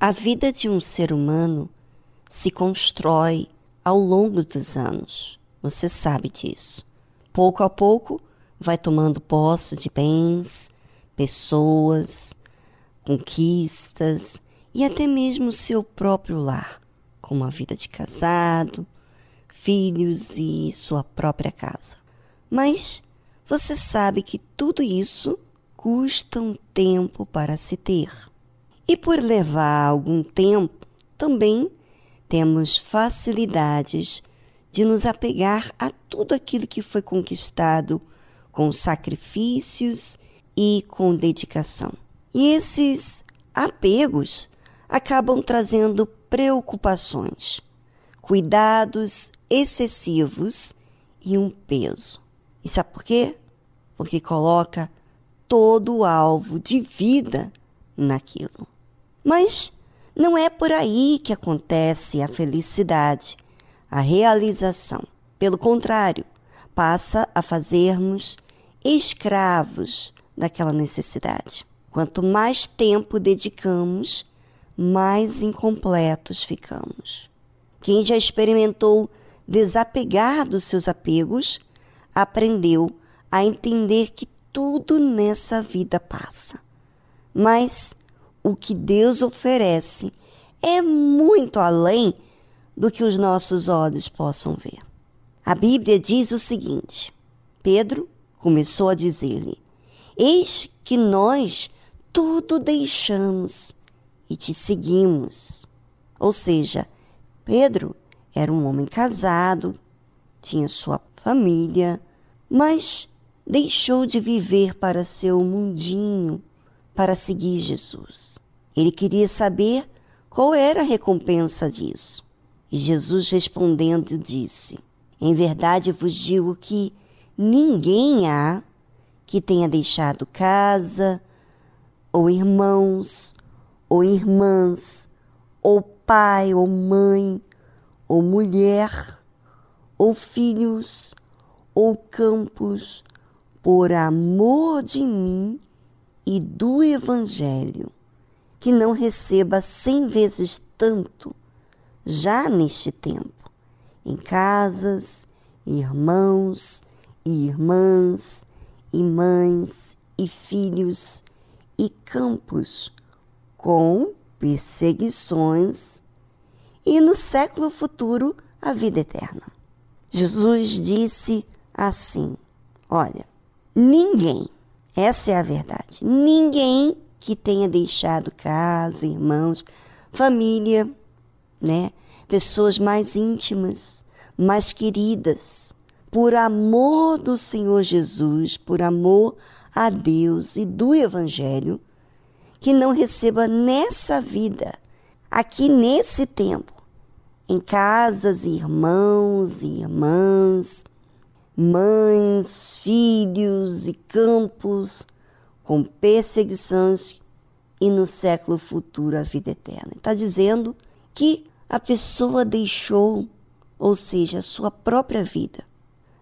A vida de um ser humano se constrói ao longo dos anos. Você sabe disso. Pouco a pouco, vai tomando posse de bens, pessoas, conquistas e até mesmo seu próprio lar, como a vida de casado, filhos e sua própria casa. Mas você sabe que tudo isso custa um tempo para se ter. E por levar algum tempo, também temos facilidades de nos apegar a tudo aquilo que foi conquistado com sacrifícios e com dedicação. E esses apegos acabam trazendo preocupações, cuidados excessivos e um peso. E sabe por quê? Porque coloca todo o alvo de vida naquilo. Mas não é por aí que acontece a felicidade, a realização. Pelo contrário, passa a fazermos escravos daquela necessidade. Quanto mais tempo dedicamos, mais incompletos ficamos. Quem já experimentou desapegar dos seus apegos, aprendeu a entender que tudo nessa vida passa. Mas o que Deus oferece é muito além do que os nossos olhos possam ver. A Bíblia diz o seguinte: Pedro começou a dizer-lhe: Eis que nós tudo deixamos e te seguimos. Ou seja, Pedro era um homem casado, tinha sua família, mas deixou de viver para seu mundinho para seguir Jesus. Ele queria saber qual era a recompensa disso. E Jesus respondendo disse: Em verdade vos digo que ninguém há que tenha deixado casa, ou irmãos, ou irmãs, ou pai, ou mãe, ou mulher, ou filhos, ou campos, por amor de mim e do Evangelho, que não receba cem vezes tanto já neste tempo, em casas, irmãos e irmãs, e mães e filhos e campos, com perseguições, e no século futuro a vida eterna. Jesus disse assim: Olha, ninguém essa é a verdade. Ninguém que tenha deixado casa, irmãos, família, né? Pessoas mais íntimas, mais queridas, por amor do Senhor Jesus, por amor a Deus e do Evangelho, que não receba nessa vida, aqui nesse tempo, em casas, irmãos e irmãs, mães, filhos e campos com perseguições e no século futuro a vida eterna. Está dizendo que a pessoa deixou, ou seja, a sua própria vida,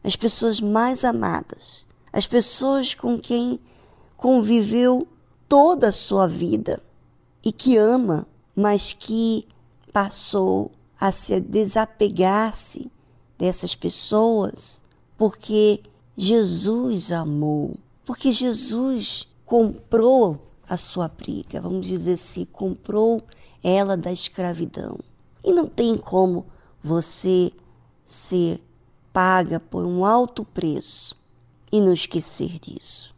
as pessoas mais amadas, as pessoas com quem conviveu toda a sua vida e que ama, mas que passou a se desapegar-se dessas pessoas porque Jesus amou, porque Jesus comprou a sua briga, vamos dizer assim, comprou ela da escravidão. E não tem como você ser paga por um alto preço e não esquecer disso,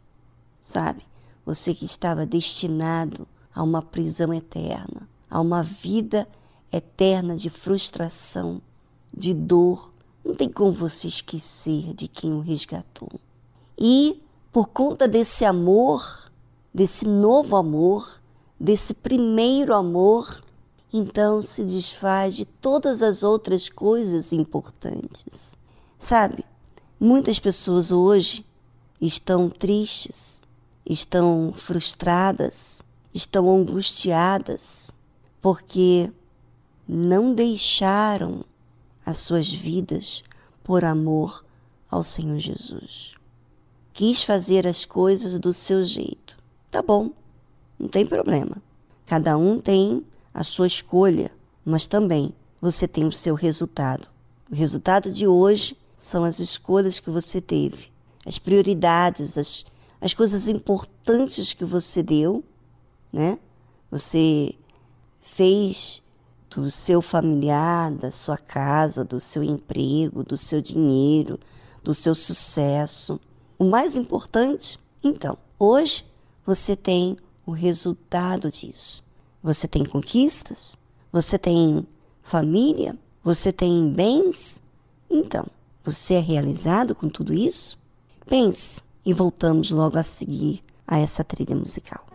sabe? Você que estava destinado a uma prisão eterna, a uma vida eterna de frustração, de dor, não tem como você esquecer de quem o resgatou. E por conta desse amor, desse novo amor, desse primeiro amor, então se desfaz de todas as outras coisas importantes. Sabe, muitas pessoas hoje estão tristes, estão frustradas, estão angustiadas, porque não deixaram as suas vidas por amor ao Senhor Jesus. Quis fazer as coisas do seu jeito. Tá bom, não tem problema. Cada um tem a sua escolha, mas também você tem o seu resultado. O resultado de hoje são as escolhas que você teve, as prioridades, as, as coisas importantes que você deu, né? Você fez do seu familiar, da sua casa, do seu emprego, do seu dinheiro, do seu sucesso. O mais importante, então, hoje você tem o resultado disso. Você tem conquistas, você tem família, você tem bens. Então, você é realizado com tudo isso? Pense e voltamos logo a seguir a essa trilha musical.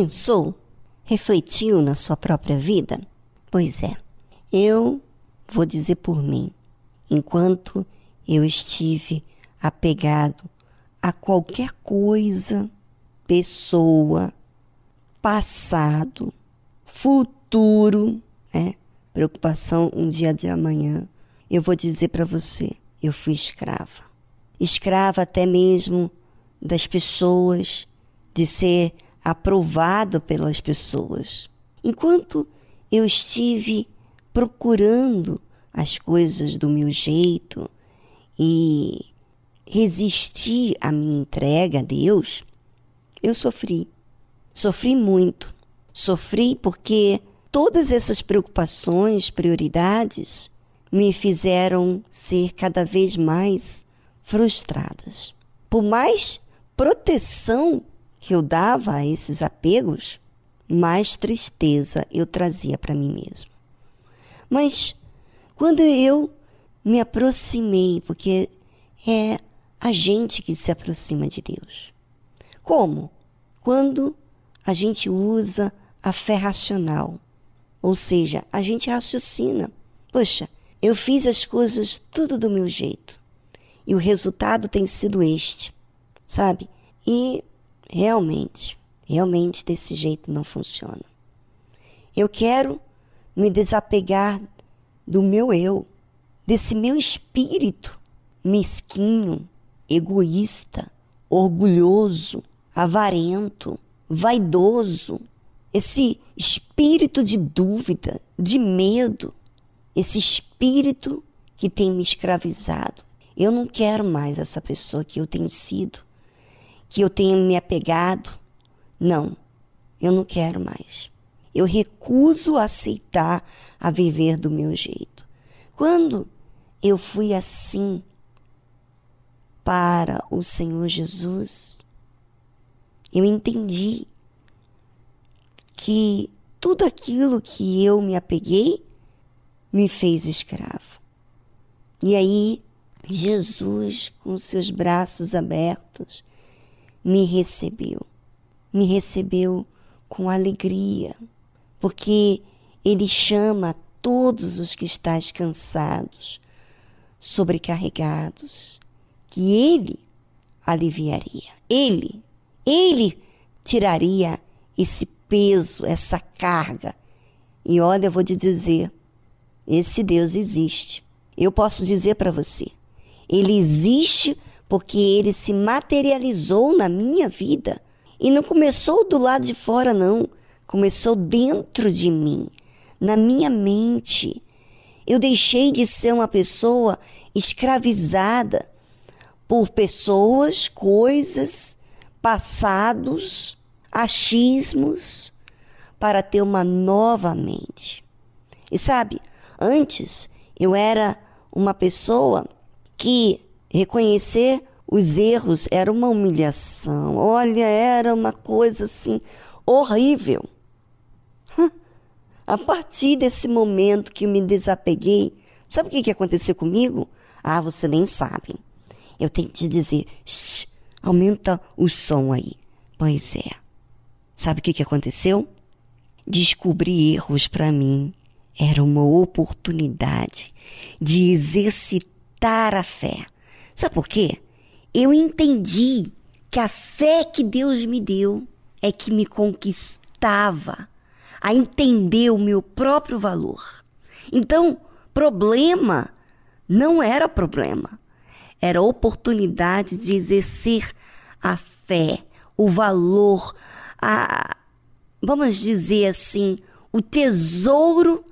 Pensou? Refletiu na sua própria vida? Pois é, eu vou dizer por mim. Enquanto eu estive apegado a qualquer coisa, pessoa, passado, futuro, né? Preocupação um dia de amanhã. Eu vou dizer para você, eu fui escrava. Escrava até mesmo das pessoas, de ser aprovado pelas pessoas. Enquanto eu estive procurando as coisas do meu jeito e resisti à minha entrega a Deus, eu sofri. Sofri muito. Sofri porque todas essas preocupações, prioridades, me fizeram ser cada vez mais frustradas. Por mais proteção que eu dava a esses apegos, mais tristeza eu trazia para mim mesmo. Mas quando eu me aproximei, porque é a gente que se aproxima de Deus. Como? Quando a gente usa a fé racional, ou seja, a gente raciocina. Poxa, eu fiz as coisas tudo do meu jeito e o resultado tem sido este, sabe? E realmente, realmente desse jeito não funciona. Eu quero me desapegar do meu eu, desse meu espírito mesquinho, egoísta, orgulhoso, avarento, vaidoso, esse espírito de dúvida, de medo, esse espírito que tem me escravizado. Eu não quero mais essa pessoa que eu tenho sido que eu tenha me apegado. Não, eu não quero mais. Eu recuso aceitar a viver do meu jeito. Quando eu fui assim para o Senhor Jesus, eu entendi que tudo aquilo que eu me apeguei me fez escravo. E aí, Jesus, com seus braços abertos, me recebeu. Me recebeu com alegria, porque Ele chama todos os que estáis cansados, sobrecarregados, que Ele aliviaria. Ele, Ele tiraria esse peso, essa carga. E olha, eu vou te dizer, esse Deus existe. Eu posso dizer para você, ele existe porque ele se materializou na minha vida. E não começou do lado de fora, não. Começou dentro de mim, na minha mente. Eu deixei de ser uma pessoa escravizada por pessoas, coisas, passados, achismos, para ter uma nova mente. E sabe, antes eu era uma pessoa que reconhecer os erros era uma humilhação. Olha, era uma coisa assim horrível. A partir desse momento que me desapeguei, sabe o que, que aconteceu comigo? Ah, você nem sabe. Eu tenho que te dizer, shh, aumenta o som aí. Pois é. Sabe o que, que aconteceu? Descobrir erros para mim era uma oportunidade de exercitar a fé. Sabe por quê? Eu entendi que a fé que Deus me deu é que me conquistava a entender o meu próprio valor. Então, problema não era problema, era oportunidade de exercer a fé, o valor, a, vamos dizer assim, o tesouro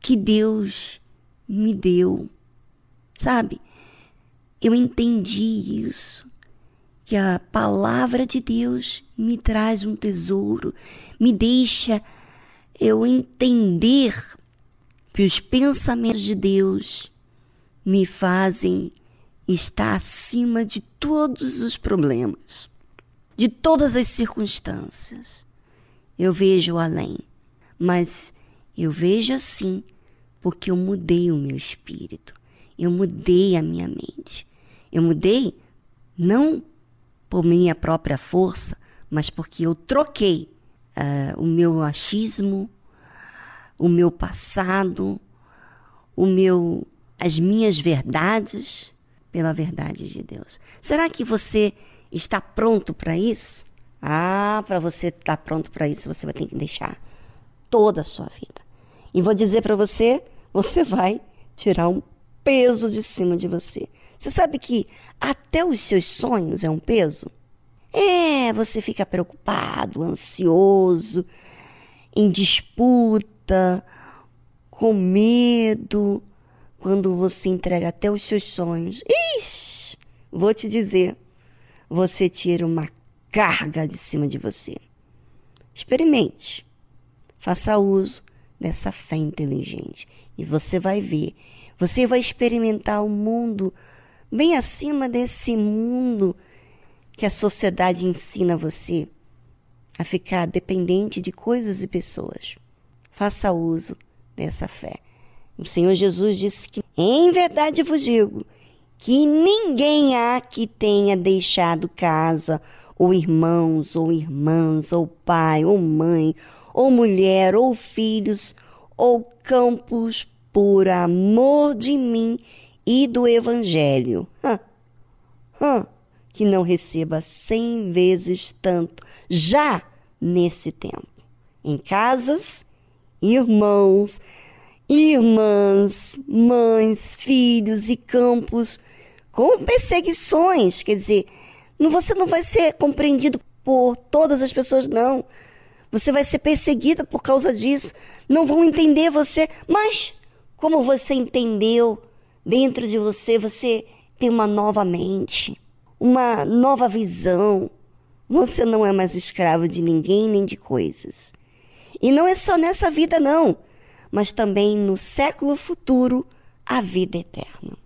que Deus me deu. Sabe? Eu entendi isso. Que a palavra de Deus me traz um tesouro, me deixa eu entender que os pensamentos de Deus me fazem estar acima de todos os problemas de todas as circunstâncias. Eu vejo além, mas eu vejo assim porque eu mudei o meu espírito, eu mudei a minha mente. Eu mudei não por minha própria força, mas porque eu troquei uh, o meu achismo, o meu passado, o meu, as minhas verdades pela verdade de Deus. Será que você está pronto para isso? Ah, para você estar tá pronto para isso, você vai ter que deixar toda a sua vida. E vou dizer para você, você vai tirar um peso de cima de você. Você sabe que até os seus sonhos é um peso? É, você fica preocupado, ansioso, em disputa, com medo, quando você entrega até os seus sonhos. Ixi, vou te dizer, você tira uma carga de cima de você. Experimente. Faça uso dessa fé inteligente e você vai ver. Você vai experimentar o mundo bem acima desse mundo que a sociedade ensina você a ficar dependente de coisas e pessoas. Faça uso dessa fé. O Senhor Jesus disse que, em verdade vos digo, que ninguém há que tenha deixado casa, ou irmãos, ou irmãs, ou pai, ou mãe, ou mulher, ou filhos, ou campos, por amor de mim e do Evangelho. Hã, hã, que não receba cem vezes tanto já nesse tempo. Em casas, irmãos, irmãs, mães, filhos e campos com perseguições. Quer dizer, você não vai ser compreendido por todas as pessoas, não. Você vai ser perseguido por causa disso. Não vão entender você. Mas, como você entendeu, dentro de você, você tem uma nova mente, uma nova visão. Você não é mais escravo de ninguém nem de coisas. E não é só nessa vida, não, mas também no século futuro, a vida eterna.